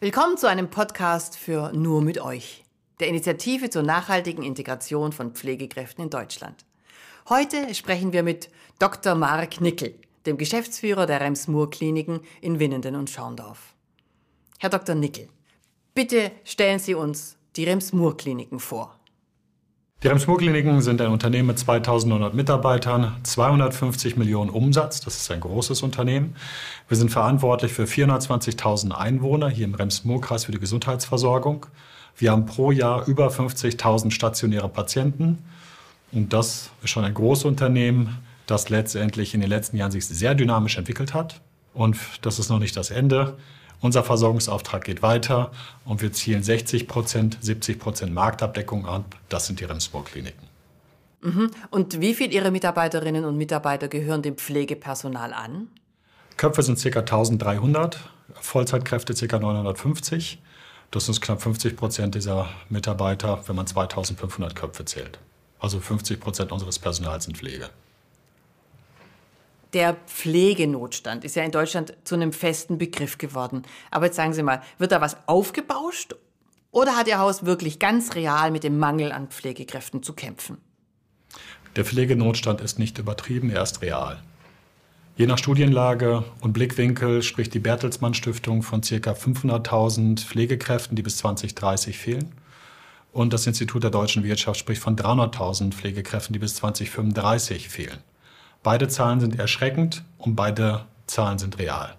Willkommen zu einem Podcast für Nur mit euch, der Initiative zur nachhaltigen Integration von Pflegekräften in Deutschland. Heute sprechen wir mit Dr. Mark Nickel, dem Geschäftsführer der Rems-Murr-Kliniken in Winnenden und Schorndorf. Herr Dr. Nickel, bitte stellen Sie uns die Rems-Murr-Kliniken vor. Die Rems-Murr-Kliniken sind ein Unternehmen mit 2900 Mitarbeitern, 250 Millionen Umsatz. Das ist ein großes Unternehmen. Wir sind verantwortlich für 420.000 Einwohner hier im Rems-Murr-Kreis für die Gesundheitsversorgung. Wir haben pro Jahr über 50.000 stationäre Patienten. Und das ist schon ein großes Unternehmen, das letztendlich in den letzten Jahren sich sehr dynamisch entwickelt hat. Und das ist noch nicht das Ende. Unser Versorgungsauftrag geht weiter und wir zielen 60 Prozent, 70 Prozent Marktabdeckung an. Das sind die Remsburg-Kliniken. Mhm. Und wie viele Ihrer Mitarbeiterinnen und Mitarbeiter gehören dem Pflegepersonal an? Köpfe sind ca. 1300, Vollzeitkräfte ca. 950. Das sind knapp 50 Prozent dieser Mitarbeiter, wenn man 2500 Köpfe zählt. Also 50 Prozent unseres Personals sind Pflege. Der Pflegenotstand ist ja in Deutschland zu einem festen Begriff geworden. Aber jetzt sagen Sie mal, wird da was aufgebauscht oder hat Ihr Haus wirklich ganz real mit dem Mangel an Pflegekräften zu kämpfen? Der Pflegenotstand ist nicht übertrieben, er ist real. Je nach Studienlage und Blickwinkel spricht die Bertelsmann Stiftung von ca. 500.000 Pflegekräften, die bis 2030 fehlen. Und das Institut der deutschen Wirtschaft spricht von 300.000 Pflegekräften, die bis 2035 fehlen. Beide Zahlen sind erschreckend und beide Zahlen sind real.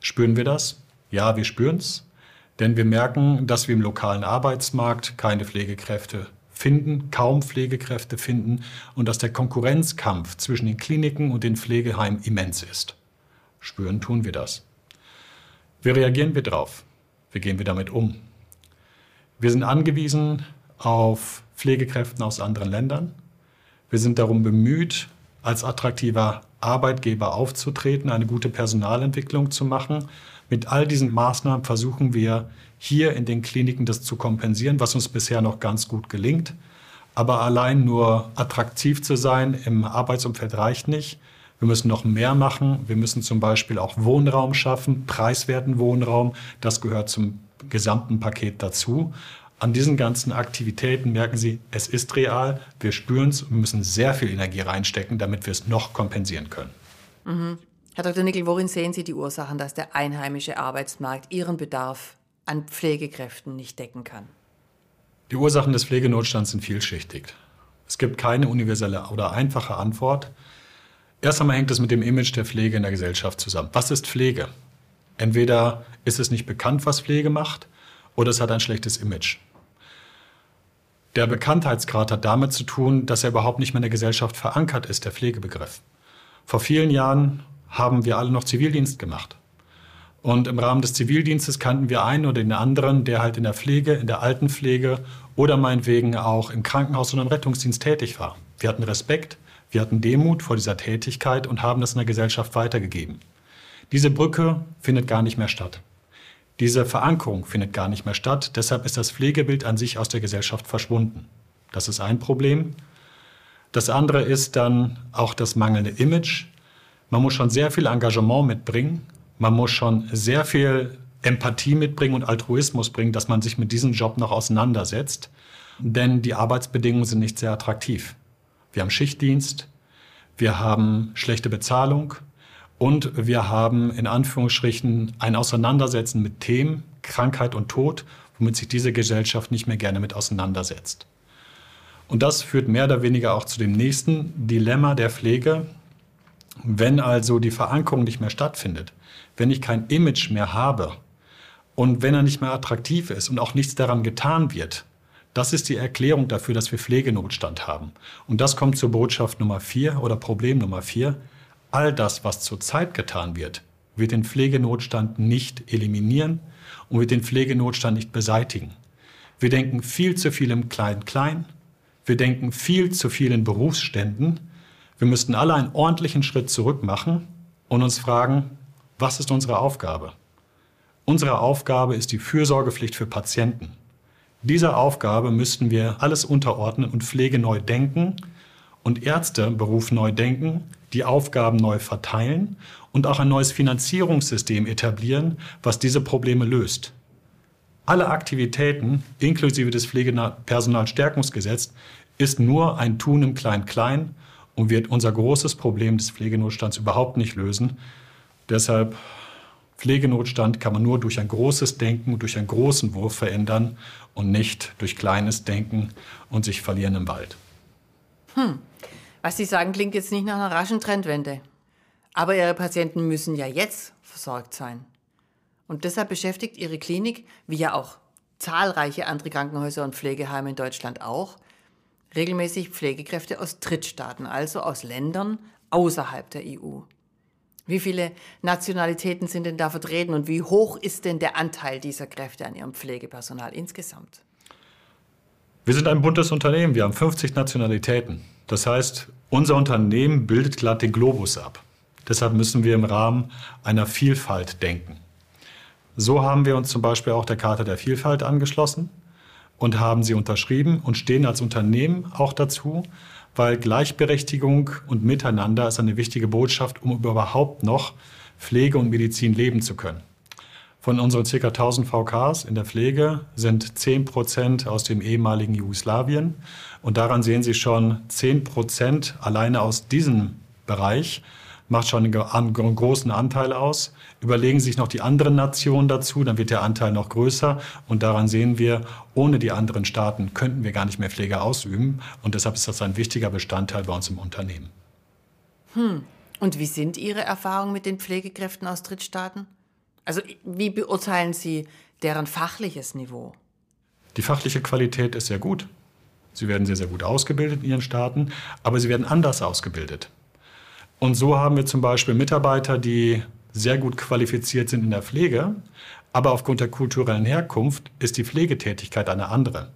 Spüren wir das? Ja, wir spüren es, denn wir merken, dass wir im lokalen Arbeitsmarkt keine Pflegekräfte finden, kaum Pflegekräfte finden und dass der Konkurrenzkampf zwischen den Kliniken und den Pflegeheimen immens ist. Spüren tun wir das. Wie reagieren wir darauf? Wie gehen wir damit um? Wir sind angewiesen auf Pflegekräften aus anderen Ländern. Wir sind darum bemüht, als attraktiver Arbeitgeber aufzutreten, eine gute Personalentwicklung zu machen. Mit all diesen Maßnahmen versuchen wir hier in den Kliniken das zu kompensieren, was uns bisher noch ganz gut gelingt. Aber allein nur attraktiv zu sein im Arbeitsumfeld reicht nicht. Wir müssen noch mehr machen. Wir müssen zum Beispiel auch Wohnraum schaffen, preiswerten Wohnraum. Das gehört zum gesamten Paket dazu an diesen ganzen Aktivitäten merken Sie, es ist real, wir spüren es und müssen sehr viel Energie reinstecken, damit wir es noch kompensieren können. Mhm. Herr Dr. Nickel, worin sehen Sie die Ursachen, dass der einheimische Arbeitsmarkt Ihren Bedarf an Pflegekräften nicht decken kann? Die Ursachen des Pflegenotstands sind vielschichtig. Es gibt keine universelle oder einfache Antwort. Erst einmal hängt es mit dem Image der Pflege in der Gesellschaft zusammen. Was ist Pflege? Entweder ist es nicht bekannt, was Pflege macht, oder es hat ein schlechtes Image. Der Bekanntheitsgrad hat damit zu tun, dass er überhaupt nicht mehr in der Gesellschaft verankert ist, der Pflegebegriff. Vor vielen Jahren haben wir alle noch Zivildienst gemacht. Und im Rahmen des Zivildienstes kannten wir einen oder den anderen, der halt in der Pflege, in der Altenpflege oder meinetwegen auch im Krankenhaus oder im Rettungsdienst tätig war. Wir hatten Respekt, wir hatten Demut vor dieser Tätigkeit und haben das in der Gesellschaft weitergegeben. Diese Brücke findet gar nicht mehr statt. Diese Verankerung findet gar nicht mehr statt. Deshalb ist das Pflegebild an sich aus der Gesellschaft verschwunden. Das ist ein Problem. Das andere ist dann auch das mangelnde Image. Man muss schon sehr viel Engagement mitbringen. Man muss schon sehr viel Empathie mitbringen und Altruismus bringen, dass man sich mit diesem Job noch auseinandersetzt. Denn die Arbeitsbedingungen sind nicht sehr attraktiv. Wir haben Schichtdienst, wir haben schlechte Bezahlung, und wir haben in Anführungsstrichen ein Auseinandersetzen mit Themen, Krankheit und Tod, womit sich diese Gesellschaft nicht mehr gerne mit auseinandersetzt. Und das führt mehr oder weniger auch zu dem nächsten Dilemma der Pflege. Wenn also die Verankerung nicht mehr stattfindet, wenn ich kein Image mehr habe und wenn er nicht mehr attraktiv ist und auch nichts daran getan wird, das ist die Erklärung dafür, dass wir Pflegenotstand haben. Und das kommt zur Botschaft Nummer vier oder Problem Nummer vier. All das, was zurzeit getan wird, wird den Pflegenotstand nicht eliminieren und wird den Pflegenotstand nicht beseitigen. Wir denken viel zu viel im Klein-Klein. Wir denken viel zu viel in Berufsständen. Wir müssten alle einen ordentlichen Schritt zurück machen und uns fragen, was ist unsere Aufgabe? Unsere Aufgabe ist die Fürsorgepflicht für Patienten. Dieser Aufgabe müssten wir alles unterordnen und Pflege neu denken und Ärzteberuf neu denken, die Aufgaben neu verteilen und auch ein neues Finanzierungssystem etablieren, was diese Probleme löst. Alle Aktivitäten, inklusive des Pflegepersonalstärkungsgesetzes, ist nur ein Tun im Klein-Klein und wird unser großes Problem des Pflegenotstands überhaupt nicht lösen. Deshalb Pflegenotstand kann man nur durch ein großes Denken, durch einen großen Wurf verändern und nicht durch kleines Denken und sich verlieren im Wald. Hm. Was Sie sagen, klingt jetzt nicht nach einer raschen Trendwende. Aber Ihre Patienten müssen ja jetzt versorgt sein. Und deshalb beschäftigt Ihre Klinik, wie ja auch zahlreiche andere Krankenhäuser und Pflegeheime in Deutschland auch, regelmäßig Pflegekräfte aus Drittstaaten, also aus Ländern außerhalb der EU. Wie viele Nationalitäten sind denn da vertreten und wie hoch ist denn der Anteil dieser Kräfte an ihrem Pflegepersonal insgesamt? Wir sind ein buntes Unternehmen, wir haben 50 Nationalitäten. Das heißt, unser Unternehmen bildet glatt den Globus ab. Deshalb müssen wir im Rahmen einer Vielfalt denken. So haben wir uns zum Beispiel auch der Charta der Vielfalt angeschlossen und haben sie unterschrieben und stehen als Unternehmen auch dazu, weil Gleichberechtigung und Miteinander ist eine wichtige Botschaft, um überhaupt noch Pflege und Medizin leben zu können. Von unseren ca. 1000 VKs in der Pflege sind 10 Prozent aus dem ehemaligen Jugoslawien. Und daran sehen Sie schon, 10 Prozent alleine aus diesem Bereich macht schon einen großen Anteil aus. Überlegen Sie sich noch die anderen Nationen dazu, dann wird der Anteil noch größer. Und daran sehen wir, ohne die anderen Staaten könnten wir gar nicht mehr Pflege ausüben. Und deshalb ist das ein wichtiger Bestandteil bei uns im Unternehmen. Hm. Und wie sind Ihre Erfahrungen mit den Pflegekräften aus Drittstaaten? Also wie beurteilen Sie deren fachliches Niveau? Die fachliche Qualität ist sehr gut. Sie werden sehr, sehr gut ausgebildet in ihren Staaten, aber sie werden anders ausgebildet. Und so haben wir zum Beispiel Mitarbeiter, die sehr gut qualifiziert sind in der Pflege, aber aufgrund der kulturellen Herkunft ist die Pflegetätigkeit eine andere.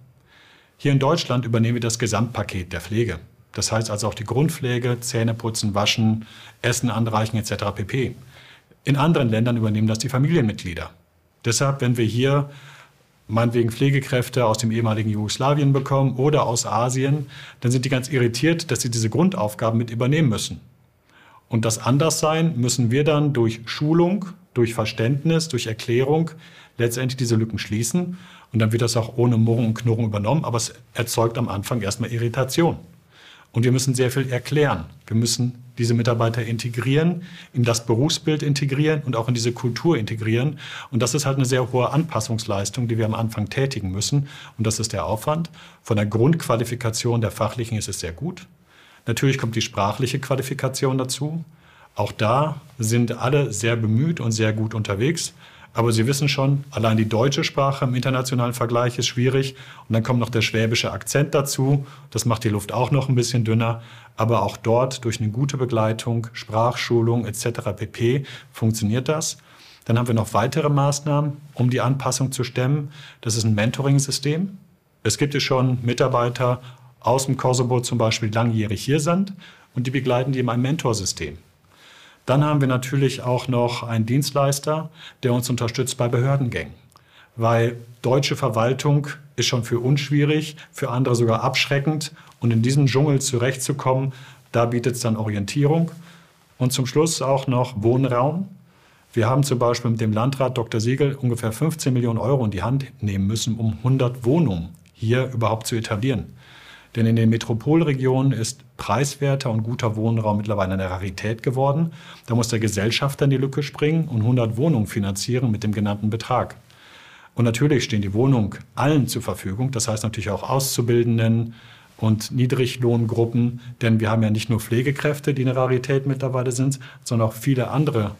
Hier in Deutschland übernehmen wir das Gesamtpaket der Pflege. Das heißt also auch die Grundpflege, Zähne putzen, waschen, Essen anreichen etc. pp. In anderen Ländern übernehmen das die Familienmitglieder. Deshalb, wenn wir hier meinetwegen Pflegekräfte aus dem ehemaligen Jugoslawien bekommen oder aus Asien, dann sind die ganz irritiert, dass sie diese Grundaufgaben mit übernehmen müssen. Und das Anderssein müssen wir dann durch Schulung, durch Verständnis, durch Erklärung letztendlich diese Lücken schließen. Und dann wird das auch ohne Murren und Knurren übernommen, aber es erzeugt am Anfang erstmal Irritation. Und wir müssen sehr viel erklären. Wir müssen diese Mitarbeiter integrieren, in das Berufsbild integrieren und auch in diese Kultur integrieren. Und das ist halt eine sehr hohe Anpassungsleistung, die wir am Anfang tätigen müssen. Und das ist der Aufwand. Von der Grundqualifikation der Fachlichen ist es sehr gut. Natürlich kommt die sprachliche Qualifikation dazu. Auch da sind alle sehr bemüht und sehr gut unterwegs. Aber Sie wissen schon, allein die deutsche Sprache im internationalen Vergleich ist schwierig. Und dann kommt noch der schwäbische Akzent dazu. Das macht die Luft auch noch ein bisschen dünner. Aber auch dort durch eine gute Begleitung, Sprachschulung etc. pp. funktioniert das. Dann haben wir noch weitere Maßnahmen, um die Anpassung zu stemmen. Das ist ein Mentoring-System. Es gibt ja schon Mitarbeiter aus dem Kosovo zum Beispiel langjährig hier sind und die begleiten die in einem Mentorsystem. Dann haben wir natürlich auch noch einen Dienstleister, der uns unterstützt bei Behördengängen. Weil deutsche Verwaltung ist schon für uns schwierig, für andere sogar abschreckend. Und in diesem Dschungel zurechtzukommen, da bietet es dann Orientierung. Und zum Schluss auch noch Wohnraum. Wir haben zum Beispiel mit dem Landrat Dr. Siegel ungefähr 15 Millionen Euro in die Hand nehmen müssen, um 100 Wohnungen hier überhaupt zu etablieren. Denn in den Metropolregionen ist preiswerter und guter Wohnraum mittlerweile eine Rarität geworden. Da muss der Gesellschafter in die Lücke springen und 100 Wohnungen finanzieren mit dem genannten Betrag. Und natürlich stehen die Wohnungen allen zur Verfügung, das heißt natürlich auch Auszubildenden und Niedriglohngruppen, denn wir haben ja nicht nur Pflegekräfte, die eine Rarität mittlerweile sind, sondern auch viele andere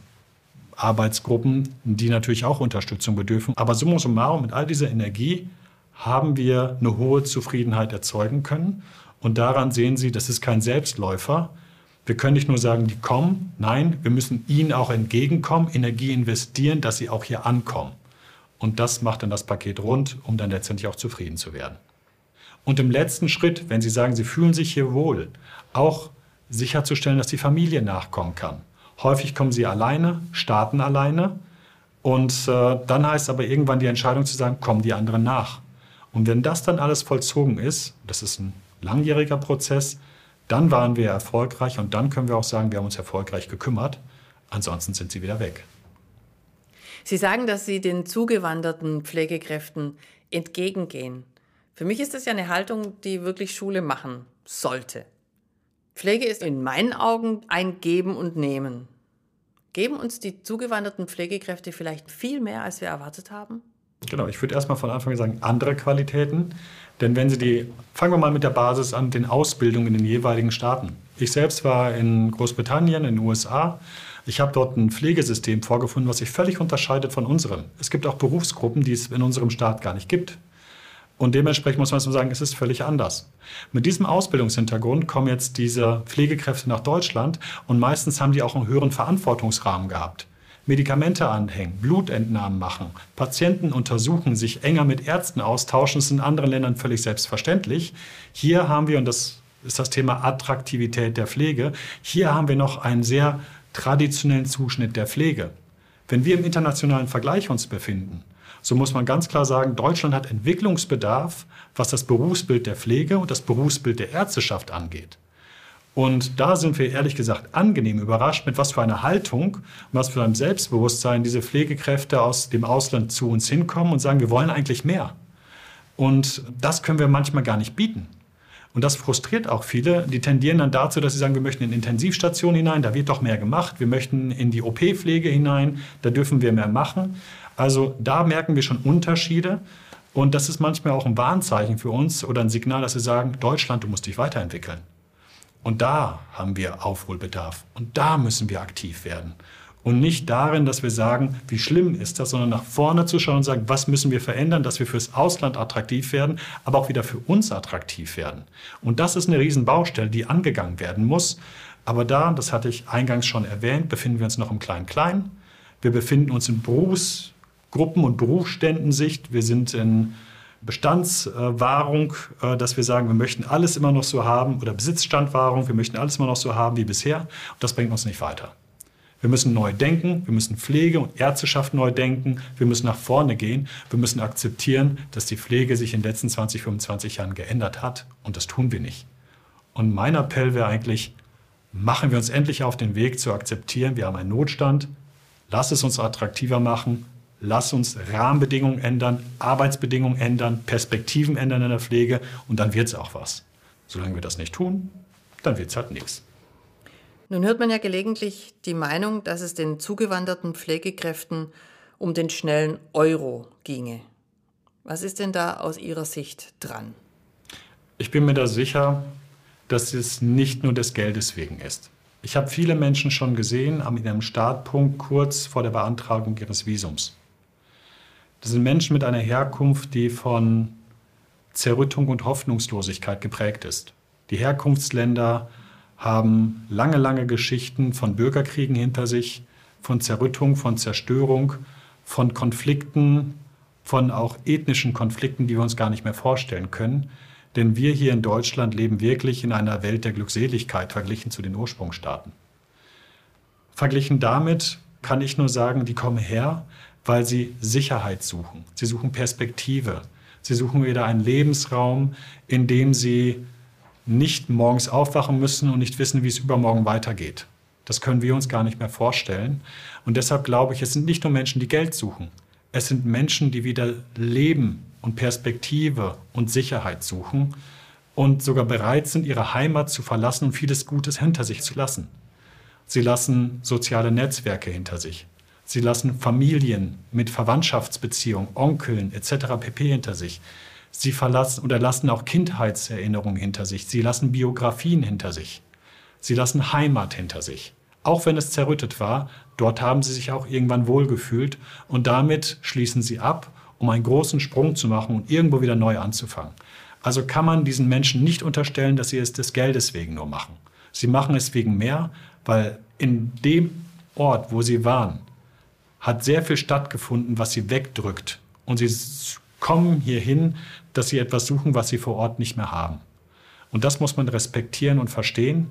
Arbeitsgruppen, die natürlich auch Unterstützung bedürfen. Aber summa summarum, mit all dieser Energie haben wir eine hohe Zufriedenheit erzeugen können. Und daran sehen Sie, das ist kein Selbstläufer. Wir können nicht nur sagen, die kommen. Nein, wir müssen ihnen auch entgegenkommen, Energie investieren, dass sie auch hier ankommen. Und das macht dann das Paket rund, um dann letztendlich auch zufrieden zu werden. Und im letzten Schritt, wenn Sie sagen, Sie fühlen sich hier wohl, auch sicherzustellen, dass die Familie nachkommen kann. Häufig kommen sie alleine, starten alleine. Und äh, dann heißt aber irgendwann die Entscheidung zu sagen, kommen die anderen nach. Und wenn das dann alles vollzogen ist, das ist ein langjähriger Prozess, dann waren wir erfolgreich und dann können wir auch sagen, wir haben uns erfolgreich gekümmert. Ansonsten sind sie wieder weg. Sie sagen, dass Sie den zugewanderten Pflegekräften entgegengehen. Für mich ist das ja eine Haltung, die wirklich Schule machen sollte. Pflege ist in meinen Augen ein Geben und Nehmen. Geben uns die zugewanderten Pflegekräfte vielleicht viel mehr, als wir erwartet haben? Genau, ich würde erstmal von Anfang an sagen, andere Qualitäten. Denn wenn Sie die, fangen wir mal mit der Basis an, den Ausbildungen in den jeweiligen Staaten. Ich selbst war in Großbritannien, in den USA. Ich habe dort ein Pflegesystem vorgefunden, was sich völlig unterscheidet von unserem. Es gibt auch Berufsgruppen, die es in unserem Staat gar nicht gibt. Und dementsprechend muss man sagen, es ist völlig anders. Mit diesem Ausbildungshintergrund kommen jetzt diese Pflegekräfte nach Deutschland und meistens haben die auch einen höheren Verantwortungsrahmen gehabt. Medikamente anhängen, Blutentnahmen machen, Patienten untersuchen, sich enger mit Ärzten austauschen, ist in anderen Ländern völlig selbstverständlich. Hier haben wir, und das ist das Thema Attraktivität der Pflege, hier haben wir noch einen sehr traditionellen Zuschnitt der Pflege. Wenn wir im internationalen Vergleich uns befinden, so muss man ganz klar sagen, Deutschland hat Entwicklungsbedarf, was das Berufsbild der Pflege und das Berufsbild der Ärzteschaft angeht. Und da sind wir ehrlich gesagt angenehm überrascht, mit was für einer Haltung, was für einem Selbstbewusstsein diese Pflegekräfte aus dem Ausland zu uns hinkommen und sagen, wir wollen eigentlich mehr. Und das können wir manchmal gar nicht bieten. Und das frustriert auch viele. Die tendieren dann dazu, dass sie sagen, wir möchten in Intensivstationen hinein, da wird doch mehr gemacht. Wir möchten in die OP-Pflege hinein, da dürfen wir mehr machen. Also da merken wir schon Unterschiede. Und das ist manchmal auch ein Warnzeichen für uns oder ein Signal, dass wir sagen, Deutschland, du musst dich weiterentwickeln. Und da haben wir Aufholbedarf. Und da müssen wir aktiv werden. Und nicht darin, dass wir sagen, wie schlimm ist das, sondern nach vorne zu schauen und sagen, was müssen wir verändern, dass wir fürs Ausland attraktiv werden, aber auch wieder für uns attraktiv werden. Und das ist eine Riesenbaustelle, die angegangen werden muss. Aber da, das hatte ich eingangs schon erwähnt, befinden wir uns noch im Klein-Klein. Wir befinden uns in Berufsgruppen und Berufsständensicht. Wir sind in Bestandswahrung, äh, dass wir sagen, wir möchten alles immer noch so haben oder Besitzstandwahrung, wir möchten alles immer noch so haben wie bisher. Und das bringt uns nicht weiter. Wir müssen neu denken, wir müssen Pflege und Ärzteschaft neu denken, wir müssen nach vorne gehen, wir müssen akzeptieren, dass die Pflege sich in den letzten 20, 25 Jahren geändert hat und das tun wir nicht. Und mein Appell wäre eigentlich, machen wir uns endlich auf den Weg zu akzeptieren, wir haben einen Notstand, lass es uns attraktiver machen, lass uns Rahmenbedingungen ändern, Arbeitsbedingungen ändern, Perspektiven ändern in der Pflege und dann wird es auch was. Solange wir das nicht tun, dann wird es halt nichts. Nun hört man ja gelegentlich die Meinung, dass es den zugewanderten Pflegekräften um den schnellen Euro ginge. Was ist denn da aus Ihrer Sicht dran? Ich bin mir da sicher, dass es nicht nur des Geldes wegen ist. Ich habe viele Menschen schon gesehen an ihrem Startpunkt kurz vor der Beantragung ihres Visums. Das sind Menschen mit einer Herkunft, die von Zerrüttung und Hoffnungslosigkeit geprägt ist. Die Herkunftsländer haben lange, lange Geschichten von Bürgerkriegen hinter sich, von Zerrüttung, von Zerstörung, von Konflikten, von auch ethnischen Konflikten, die wir uns gar nicht mehr vorstellen können. Denn wir hier in Deutschland leben wirklich in einer Welt der Glückseligkeit verglichen zu den Ursprungsstaaten. Verglichen damit kann ich nur sagen, die kommen her, weil sie Sicherheit suchen. Sie suchen Perspektive. Sie suchen wieder einen Lebensraum, in dem sie nicht morgens aufwachen müssen und nicht wissen, wie es übermorgen weitergeht. Das können wir uns gar nicht mehr vorstellen. Und deshalb glaube ich, es sind nicht nur Menschen, die Geld suchen. Es sind Menschen, die wieder Leben und Perspektive und Sicherheit suchen und sogar bereit sind, ihre Heimat zu verlassen und vieles Gutes hinter sich zu lassen. Sie lassen soziale Netzwerke hinter sich. Sie lassen Familien mit Verwandtschaftsbeziehungen, Onkeln etc. pp. hinter sich. Sie verlassen oder lassen auch Kindheitserinnerungen hinter sich. Sie lassen Biografien hinter sich. Sie lassen Heimat hinter sich. Auch wenn es zerrüttet war, dort haben sie sich auch irgendwann wohlgefühlt und damit schließen sie ab, um einen großen Sprung zu machen und irgendwo wieder neu anzufangen. Also kann man diesen Menschen nicht unterstellen, dass sie es des Geldes wegen nur machen. Sie machen es wegen mehr, weil in dem Ort, wo sie waren, hat sehr viel stattgefunden, was sie wegdrückt. Und sie kommen hierhin, dass sie etwas suchen, was sie vor Ort nicht mehr haben. Und das muss man respektieren und verstehen.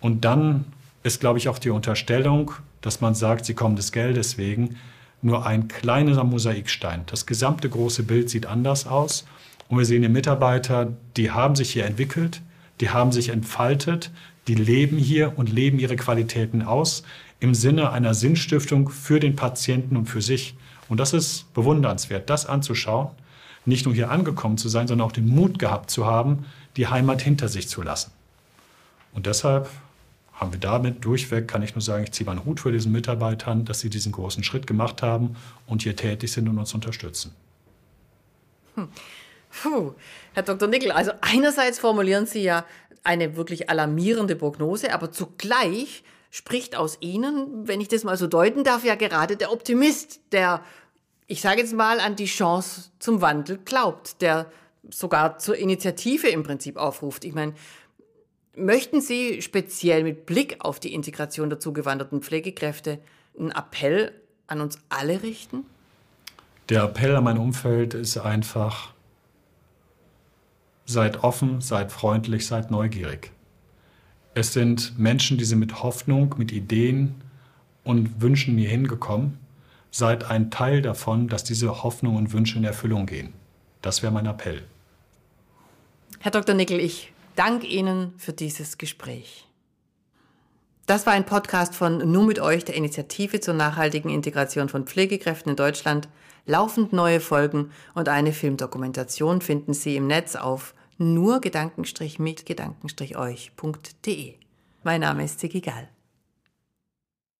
Und dann ist, glaube ich, auch die Unterstellung, dass man sagt, sie kommen des Geldes wegen, nur ein kleiner Mosaikstein. Das gesamte große Bild sieht anders aus. Und wir sehen die Mitarbeiter, die haben sich hier entwickelt, die haben sich entfaltet, die leben hier und leben ihre Qualitäten aus im Sinne einer Sinnstiftung für den Patienten und für sich. Und das ist bewundernswert, das anzuschauen, nicht nur hier angekommen zu sein, sondern auch den Mut gehabt zu haben, die Heimat hinter sich zu lassen. Und deshalb haben wir damit durchweg, kann ich nur sagen, ich ziehe meinen Hut für diesen Mitarbeitern, dass sie diesen großen Schritt gemacht haben und hier tätig sind und uns unterstützen. Hm. Puh, Herr Dr. Nickel, also einerseits formulieren Sie ja eine wirklich alarmierende Prognose, aber zugleich spricht aus Ihnen, wenn ich das mal so deuten darf, ja gerade der Optimist, der, ich sage jetzt mal, an die Chance zum Wandel glaubt, der sogar zur Initiative im Prinzip aufruft. Ich meine, möchten Sie speziell mit Blick auf die Integration der zugewanderten Pflegekräfte einen Appell an uns alle richten? Der Appell an mein Umfeld ist einfach, seid offen, seid freundlich, seid neugierig. Es sind Menschen, die sind mit Hoffnung, mit Ideen und Wünschen hier hingekommen. Seid ein Teil davon, dass diese Hoffnung und Wünsche in Erfüllung gehen. Das wäre mein Appell. Herr Dr. Nickel, ich danke Ihnen für dieses Gespräch. Das war ein Podcast von Nur mit euch, der Initiative zur nachhaltigen Integration von Pflegekräften in Deutschland. Laufend neue Folgen und eine Filmdokumentation finden Sie im Netz auf nur Gedankenstrich mit Gedankenstrich euch.de. Mein Name ist Ziggy Gall.